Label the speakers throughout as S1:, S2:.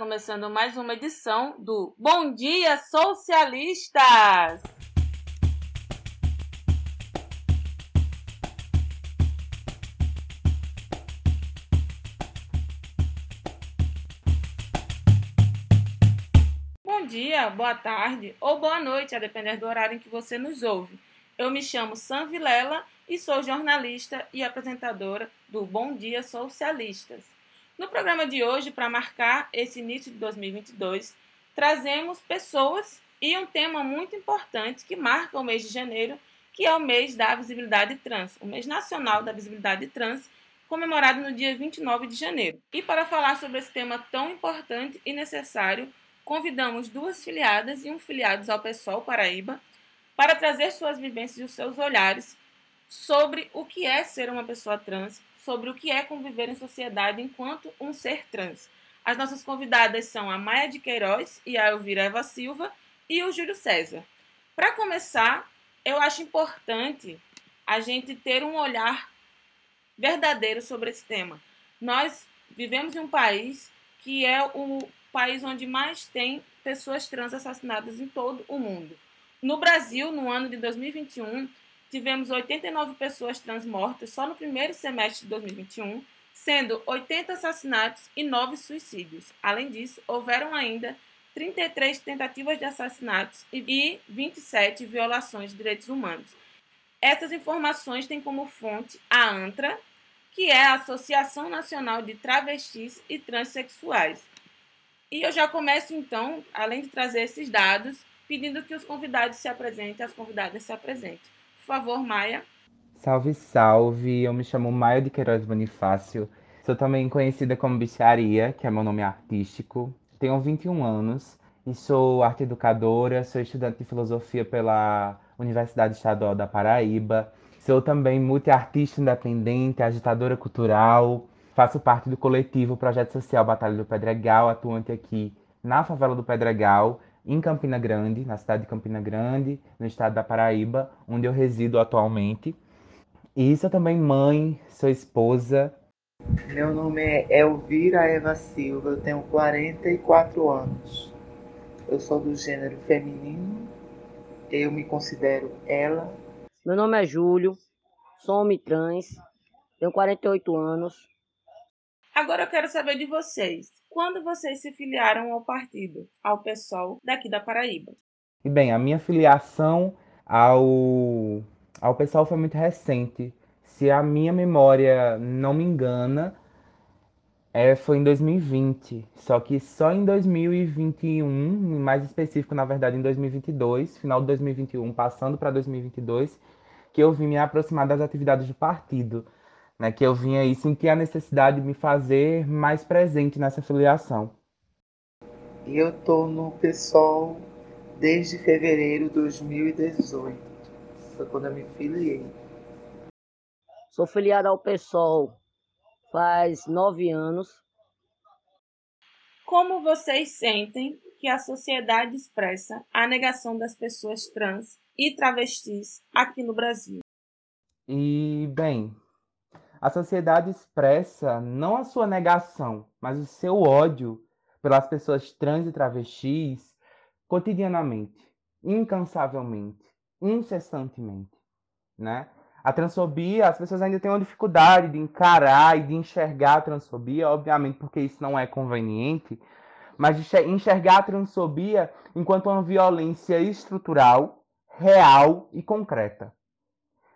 S1: começando mais uma edição do Bom Dia Socialistas! Bom dia, boa tarde ou boa noite, a depender do horário em que você nos ouve. Eu me chamo Sam Vilela e sou jornalista e apresentadora do Bom Dia Socialistas. No programa de hoje, para marcar esse início de 2022, trazemos pessoas e um tema muito importante que marca o mês de janeiro, que é o mês da visibilidade trans, o mês nacional da visibilidade trans, comemorado no dia 29 de janeiro. E para falar sobre esse tema tão importante e necessário, convidamos duas filiadas e um filiados ao PSOL Paraíba para trazer suas vivências e os seus olhares sobre o que é ser uma pessoa trans, sobre o que é conviver em sociedade enquanto um ser trans. As nossas convidadas são a Maia de Queiroz e a Elvira Eva Silva e o Júlio César. Para começar, eu acho importante a gente ter um olhar verdadeiro sobre esse tema. Nós vivemos em um país que é o país onde mais tem pessoas trans assassinadas em todo o mundo. No Brasil, no ano de 2021, tivemos 89 pessoas trans mortas só no primeiro semestre de 2021, sendo 80 assassinatos e 9 suicídios. Além disso, houveram ainda 33 tentativas de assassinatos e 27 violações de direitos humanos. Essas informações têm como fonte a ANTRA, que é a Associação Nacional de Travestis e Transsexuais. E eu já começo então, além de trazer esses dados, pedindo que os convidados se apresentem, as convidadas se apresentem. Por favor, Maia.
S2: Salve, salve! Eu me chamo Maia de Queiroz Bonifácio. Sou também conhecida como Bicharia, que é meu nome artístico. Tenho 21 anos e sou arte educadora, sou estudante de filosofia pela Universidade Estadual da Paraíba. Sou também multiartista independente, agitadora cultural. Faço parte do coletivo Projeto Social Batalha do Pedregal, atuante aqui na favela do Pedregal em Campina Grande, na cidade de Campina Grande, no estado da Paraíba, onde eu resido atualmente. E sou também mãe, sou esposa.
S3: Meu nome é Elvira Eva Silva, eu tenho 44 anos. Eu sou do gênero feminino, eu me considero ela.
S4: Meu nome é Júlio, sou homem trans, tenho 48 anos.
S1: Agora eu quero saber de vocês quando vocês se filiaram ao partido, ao PSOL daqui da Paraíba?
S2: E bem, a minha filiação ao, ao PSOL foi muito recente. Se a minha memória não me engana, é, foi em 2020. Só que só em 2021, mais específico, na verdade, em 2022, final de 2021, passando para 2022, que eu vim me aproximar das atividades do partido né, que eu vinha aí sentir a necessidade de me fazer mais presente nessa filiação.
S3: Eu tô no PSOL desde fevereiro de 2018, foi quando eu me filiei.
S4: Sou filiado ao PSOL faz nove anos.
S1: Como vocês sentem que a sociedade expressa a negação das pessoas trans e travestis aqui no Brasil?
S2: E, bem, a sociedade expressa não a sua negação, mas o seu ódio pelas pessoas trans e travestis cotidianamente, incansavelmente, incessantemente, né? A transfobia, as pessoas ainda têm uma dificuldade de encarar e de enxergar a transfobia, obviamente porque isso não é conveniente, mas de enxergar a transfobia enquanto uma violência estrutural, real e concreta.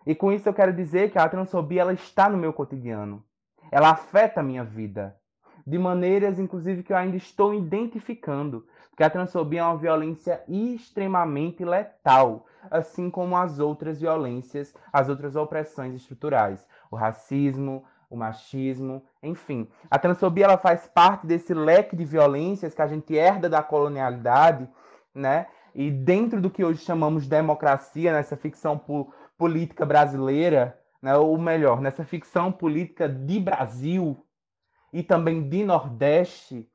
S2: E com isso eu quero dizer que a transfobia ela está no meu cotidiano. Ela afeta a minha vida. De maneiras, inclusive, que eu ainda estou identificando. Porque a transfobia é uma violência extremamente letal, assim como as outras violências, as outras opressões estruturais. O racismo, o machismo, enfim. A transfobia ela faz parte desse leque de violências que a gente herda da colonialidade, né? E dentro do que hoje chamamos de democracia, nessa ficção por política brasileira, né, ou melhor, nessa ficção política de Brasil e também de Nordeste,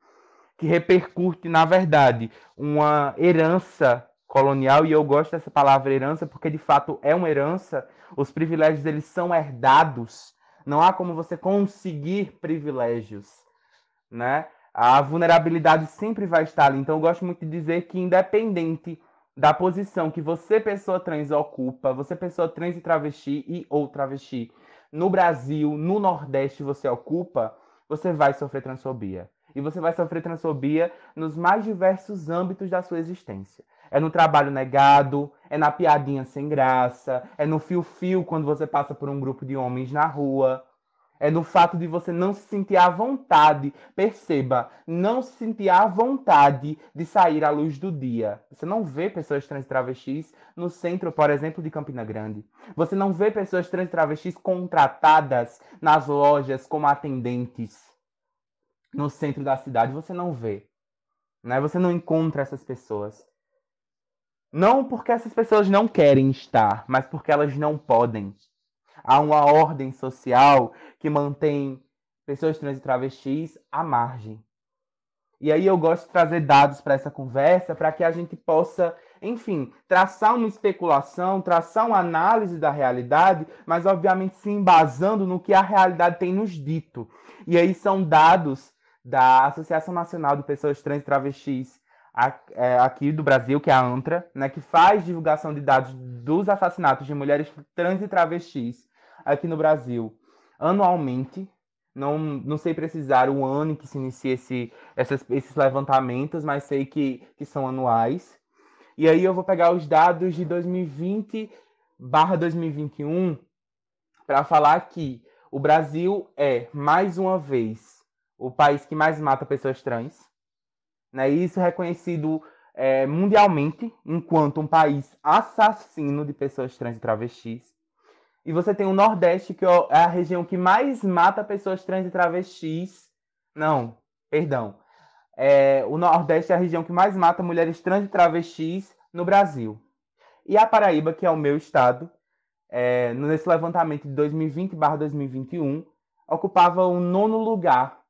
S2: que repercute, na verdade, uma herança colonial, e eu gosto dessa palavra herança porque de fato é uma herança, os privilégios eles são herdados, não há como você conseguir privilégios, né? a vulnerabilidade sempre vai estar ali. Então eu gosto muito de dizer que independente da posição que você, pessoa trans, ocupa, você, pessoa trans e travesti e ou travesti, no Brasil, no Nordeste, você ocupa, você vai sofrer transfobia. E você vai sofrer transfobia nos mais diversos âmbitos da sua existência. É no trabalho negado, é na piadinha sem graça, é no fio-fio quando você passa por um grupo de homens na rua, é no fato de você não se sentir à vontade, perceba, não se sentir à vontade de sair à luz do dia. Você não vê pessoas trans travestis no centro, por exemplo, de Campina Grande. Você não vê pessoas trans travestis contratadas nas lojas como atendentes no centro da cidade. Você não vê. Né? Você não encontra essas pessoas. Não porque essas pessoas não querem estar, mas porque elas não podem. Há uma ordem social que mantém pessoas trans e travestis à margem. E aí eu gosto de trazer dados para essa conversa para que a gente possa, enfim, traçar uma especulação, traçar uma análise da realidade, mas obviamente se embasando no que a realidade tem nos dito. E aí são dados da Associação Nacional de Pessoas Trans e Travestis é, aqui do Brasil, que é a ANTRA, né, que faz divulgação de dados dos assassinatos de mulheres trans e travestis aqui no Brasil anualmente. Não, não sei precisar o ano em que se inicia esse, essas, esses levantamentos, mas sei que, que são anuais. E aí eu vou pegar os dados de 2020 barra 2021 para falar que o Brasil é, mais uma vez, o país que mais mata pessoas trans. Né? Isso é reconhecido é, mundialmente enquanto um país assassino de pessoas trans e travestis. E você tem o Nordeste, que é a região que mais mata pessoas trans e travestis. Não, perdão. É, o Nordeste é a região que mais mata mulheres trans e travestis no Brasil. E a Paraíba, que é o meu estado, é, nesse levantamento de 2020-2021, ocupava o nono lugar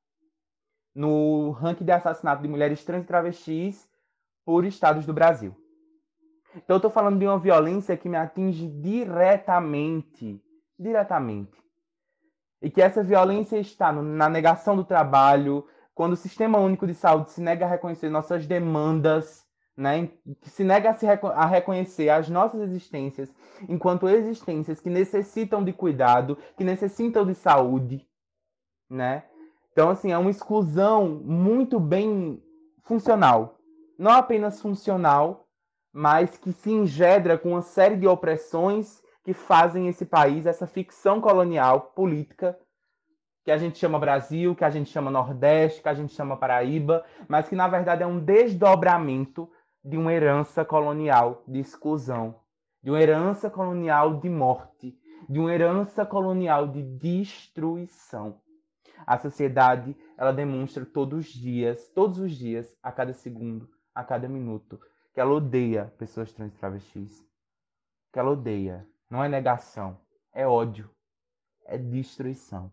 S2: no ranking de assassinato de mulheres trans e travestis por estados do Brasil. Então eu estou falando de uma violência que me atinge diretamente, diretamente. E que essa violência está na negação do trabalho, quando o Sistema Único de Saúde se nega a reconhecer nossas demandas, né, se nega a, se a reconhecer as nossas existências enquanto existências que necessitam de cuidado, que necessitam de saúde, né? Então, assim, é uma exclusão muito bem funcional. Não apenas funcional, mas que se engendra com uma série de opressões que fazem esse país, essa ficção colonial política, que a gente chama Brasil, que a gente chama Nordeste, que a gente chama Paraíba, mas que na verdade é um desdobramento de uma herança colonial de exclusão, de uma herança colonial de morte, de uma herança colonial de destruição. A sociedade, ela demonstra todos os dias, todos os dias, a cada segundo, a cada minuto, que ela odeia pessoas trans e travestis. Que ela odeia. Não é negação, é ódio, é destruição.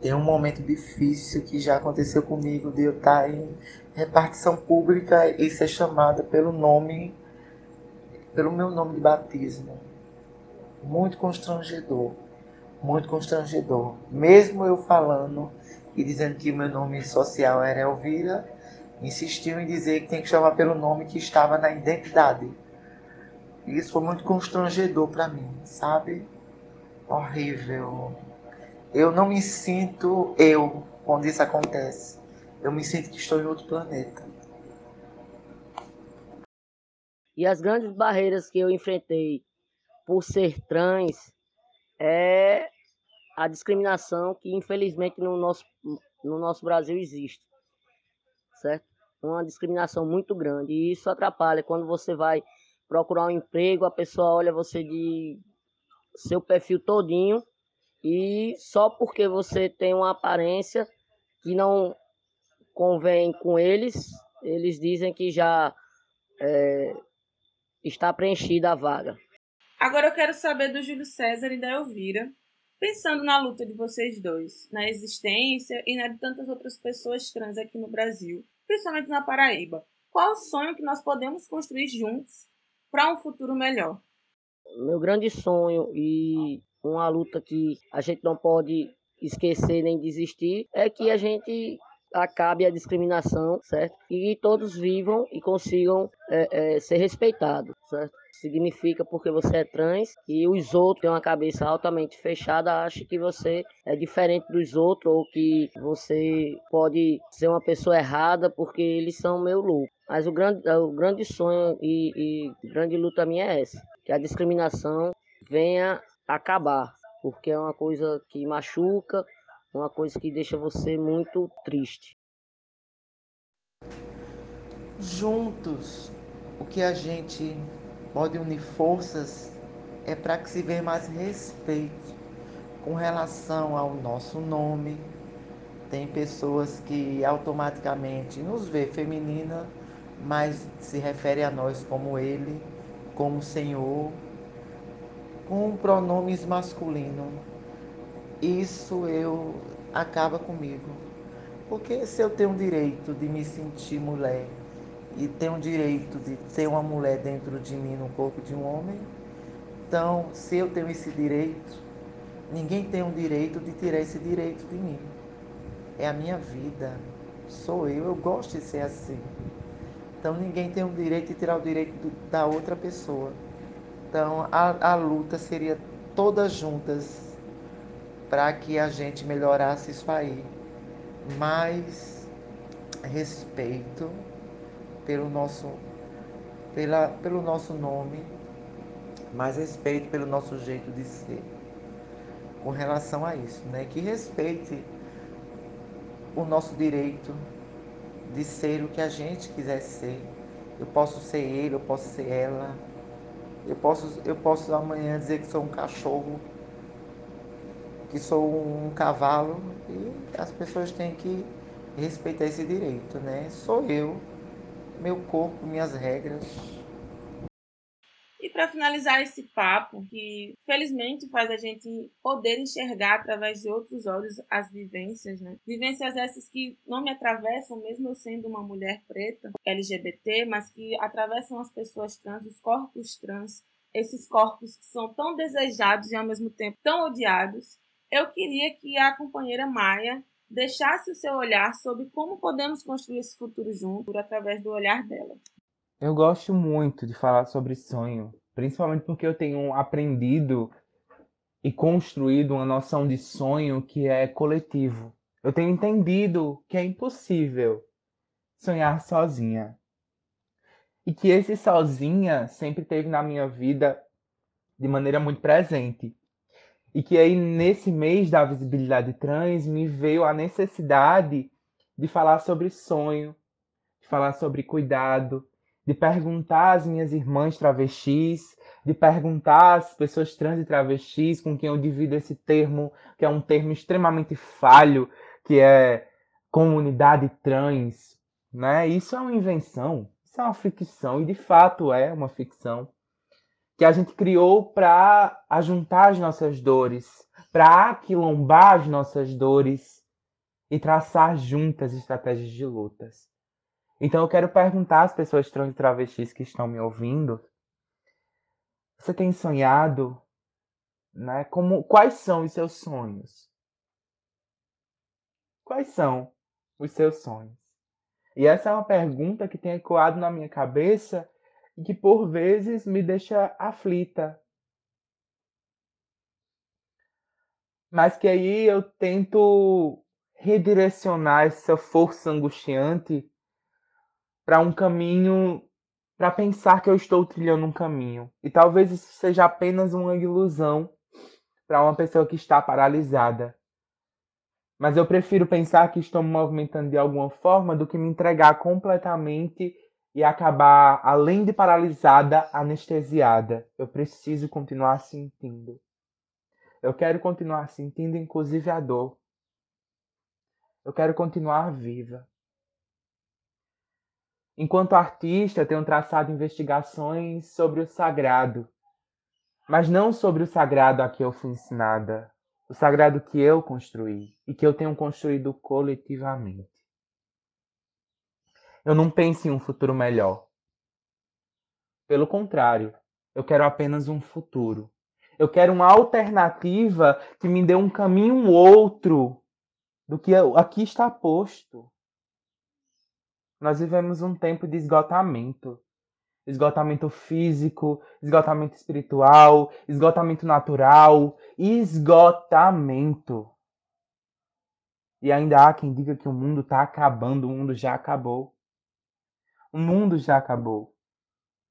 S3: Tem um momento difícil que já aconteceu comigo de eu estar em repartição pública e ser chamada pelo nome, pelo meu nome de batismo. Muito constrangedor, muito constrangedor. Mesmo eu falando e dizendo que meu nome social era Elvira, insistiu em dizer que tem que chamar pelo nome que estava na identidade. E isso foi muito constrangedor para mim, sabe? Horrível. Eu não me sinto eu quando isso acontece. Eu me sinto que estou em outro planeta.
S4: E as grandes barreiras que eu enfrentei por ser trans é a discriminação que infelizmente no nosso, no nosso Brasil existe. Certo? Uma discriminação muito grande. E isso atrapalha. Quando você vai procurar um emprego, a pessoa olha você de seu perfil todinho e só porque você tem uma aparência que não convém com eles, eles dizem que já é, está preenchida a vaga.
S1: Agora eu quero saber do Júlio César e da Elvira, pensando na luta de vocês dois, na existência e na de tantas outras pessoas trans aqui no Brasil principalmente na Paraíba. Qual o sonho que nós podemos construir juntos para um futuro melhor?
S4: Meu grande sonho e uma luta que a gente não pode esquecer nem desistir é que a gente acabe a discriminação, certo? E todos vivam e consigam é, é, ser respeitados, certo? Significa porque você é trans e os outros têm uma cabeça altamente fechada, acham que você é diferente dos outros ou que você pode ser uma pessoa errada porque eles são meio loucos. Mas o grande, o grande sonho e, e grande luta minha é essa, que a discriminação venha acabar, porque é uma coisa que machuca, uma coisa que deixa você muito triste.
S3: Juntos, o que a gente pode unir forças é para que se veja mais respeito com relação ao nosso nome. Tem pessoas que automaticamente nos vê feminina, mas se refere a nós como ele, como Senhor, com pronomes masculinos isso eu acaba comigo. Porque se eu tenho o direito de me sentir mulher e tenho o direito de ter uma mulher dentro de mim no corpo de um homem, então se eu tenho esse direito, ninguém tem o direito de tirar esse direito de mim. É a minha vida, sou eu, eu gosto de ser assim. Então ninguém tem o direito de tirar o direito da outra pessoa. Então a, a luta seria todas juntas para que a gente melhorasse isso aí. Mais respeito pelo nosso, pela, pelo nosso nome, mais respeito pelo nosso jeito de ser. Com relação a isso, né? Que respeite o nosso direito de ser o que a gente quiser ser. Eu posso ser ele, eu posso ser ela. Eu posso, eu posso amanhã dizer que sou um cachorro que sou um cavalo e as pessoas têm que respeitar esse direito, né? Sou eu, meu corpo, minhas regras.
S1: E para finalizar esse papo, que felizmente faz a gente poder enxergar através de outros olhos as vivências, né? Vivências essas que não me atravessam, mesmo eu sendo uma mulher preta, LGBT, mas que atravessam as pessoas trans, os corpos trans, esses corpos que são tão desejados e ao mesmo tempo tão odiados, eu queria que a companheira Maia deixasse o seu olhar sobre como podemos construir esse futuro junto através do olhar dela.
S2: Eu gosto muito de falar sobre sonho, principalmente porque eu tenho aprendido e construído uma noção de sonho que é coletivo. Eu tenho entendido que é impossível sonhar sozinha. E que esse sozinha sempre teve na minha vida de maneira muito presente. E que aí, nesse mês da visibilidade trans, me veio a necessidade de falar sobre sonho, de falar sobre cuidado, de perguntar às minhas irmãs travestis, de perguntar às pessoas trans e travestis com quem eu divido esse termo, que é um termo extremamente falho, que é comunidade trans, né? Isso é uma invenção, isso é uma ficção e de fato é uma ficção que a gente criou para ajuntar as nossas dores, para aquilombar as nossas dores e traçar juntas estratégias de lutas. Então eu quero perguntar às pessoas trans e travestis que estão me ouvindo: você tem sonhado, né? Como quais são os seus sonhos? Quais são os seus sonhos? E essa é uma pergunta que tem ecoado na minha cabeça e que por vezes me deixa aflita. Mas que aí eu tento redirecionar essa força angustiante para um caminho, para pensar que eu estou trilhando um caminho. E talvez isso seja apenas uma ilusão para uma pessoa que está paralisada. Mas eu prefiro pensar que estou me movimentando de alguma forma do que me entregar completamente e acabar, além de paralisada, anestesiada. Eu preciso continuar sentindo. Eu quero continuar sentindo, inclusive, a dor. Eu quero continuar viva. Enquanto artista, tenho traçado investigações sobre o sagrado, mas não sobre o sagrado a que eu fui ensinada, o sagrado que eu construí e que eu tenho construído coletivamente. Eu não penso em um futuro melhor. Pelo contrário, eu quero apenas um futuro. Eu quero uma alternativa que me dê um caminho outro do que aqui está posto. Nós vivemos um tempo de esgotamento. Esgotamento físico, esgotamento espiritual, esgotamento natural, esgotamento. E ainda há quem diga que o mundo está acabando, o mundo já acabou. O mundo já acabou.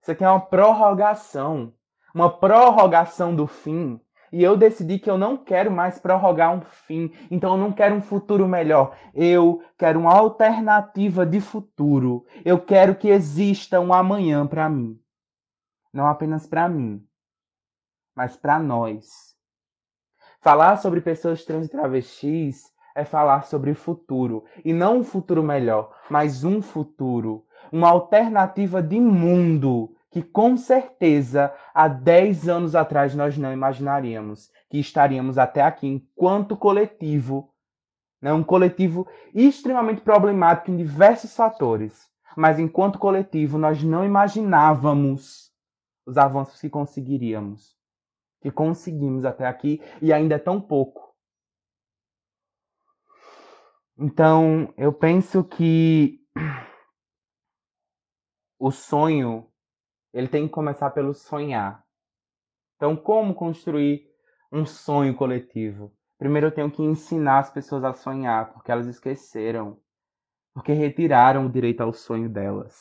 S2: Isso aqui é uma prorrogação uma prorrogação do fim. E eu decidi que eu não quero mais prorrogar um fim, então eu não quero um futuro melhor. Eu quero uma alternativa de futuro. Eu quero que exista um amanhã para mim. Não apenas para mim, mas para nós. Falar sobre pessoas trans e travestis é falar sobre o futuro. E não um futuro melhor, mas um futuro. Uma alternativa de mundo que com certeza há 10 anos atrás nós não imaginaríamos que estaríamos até aqui enquanto coletivo, né? um coletivo extremamente problemático em diversos fatores, mas enquanto coletivo nós não imaginávamos os avanços que conseguiríamos, que conseguimos até aqui e ainda é tão pouco. Então, eu penso que o sonho ele tem que começar pelo sonhar. Então, como construir um sonho coletivo? Primeiro, eu tenho que ensinar as pessoas a sonhar, porque elas esqueceram, porque retiraram o direito ao sonho delas,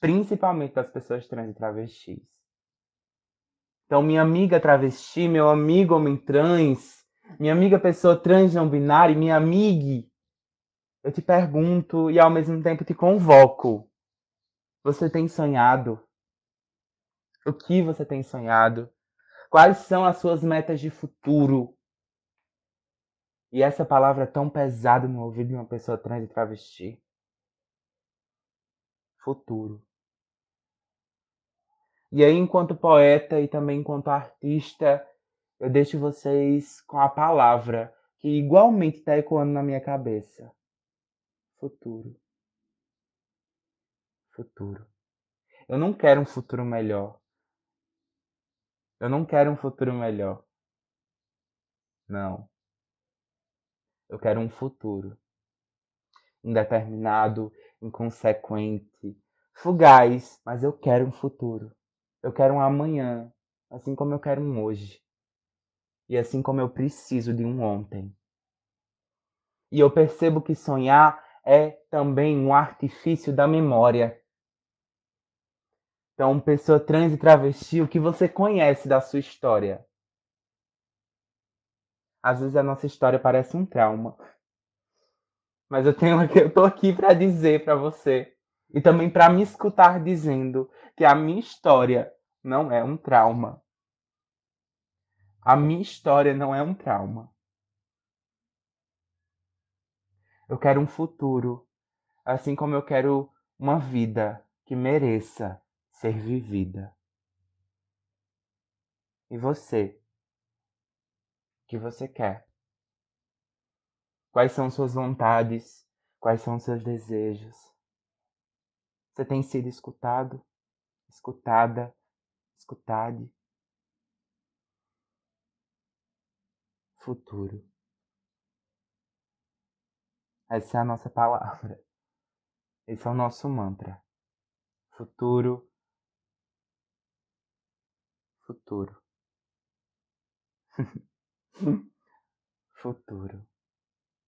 S2: principalmente das pessoas trans e travestis. Então, minha amiga travesti, meu amigo homem trans, minha amiga pessoa trans não binária, minha amiga, eu te pergunto e ao mesmo tempo te convoco. Você tem sonhado? O que você tem sonhado? Quais são as suas metas de futuro? E essa palavra tão pesada no ouvido de uma pessoa trans e travesti. Futuro. E aí, enquanto poeta e também enquanto artista, eu deixo vocês com a palavra que igualmente está ecoando na minha cabeça. Futuro. Futuro. Eu não quero um futuro melhor. Eu não quero um futuro melhor. Não. Eu quero um futuro indeterminado, inconsequente, fugaz, mas eu quero um futuro. Eu quero um amanhã, assim como eu quero um hoje. E assim como eu preciso de um ontem. E eu percebo que sonhar é também um artifício da memória. Então, pessoa trans e travesti, o que você conhece da sua história? Às vezes a nossa história parece um trauma. Mas eu tenho eu tô aqui para dizer para você e também para me escutar dizendo que a minha história não é um trauma. A minha história não é um trauma. Eu quero um futuro, assim como eu quero uma vida que mereça ser vivida. E você? O que você quer? Quais são suas vontades? Quais são seus desejos? Você tem sido escutado? Escutada? Escutade? Futuro. Essa é a nossa palavra. Esse é o nosso mantra. Futuro futuro. futuro.